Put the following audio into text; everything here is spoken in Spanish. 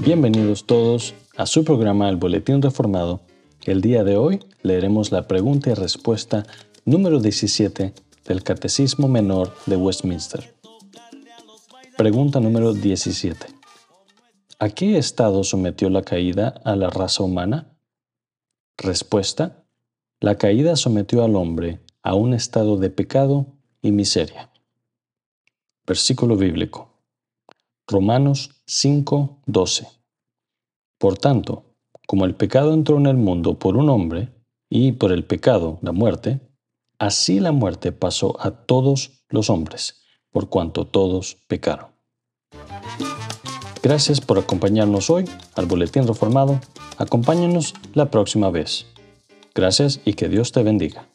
Bienvenidos todos a su programa El Boletín Reformado. El día de hoy leeremos la pregunta y respuesta número 17 del Catecismo Menor de Westminster. Pregunta número 17. ¿A qué estado sometió la caída a la raza humana? Respuesta. La caída sometió al hombre a un estado de pecado y miseria. Versículo bíblico. Romanos 5:12. Por tanto, como el pecado entró en el mundo por un hombre, y por el pecado la muerte, así la muerte pasó a todos los hombres, por cuanto todos pecaron. Gracias por acompañarnos hoy al Boletín Reformado. Acompáñanos la próxima vez. Gracias y que Dios te bendiga.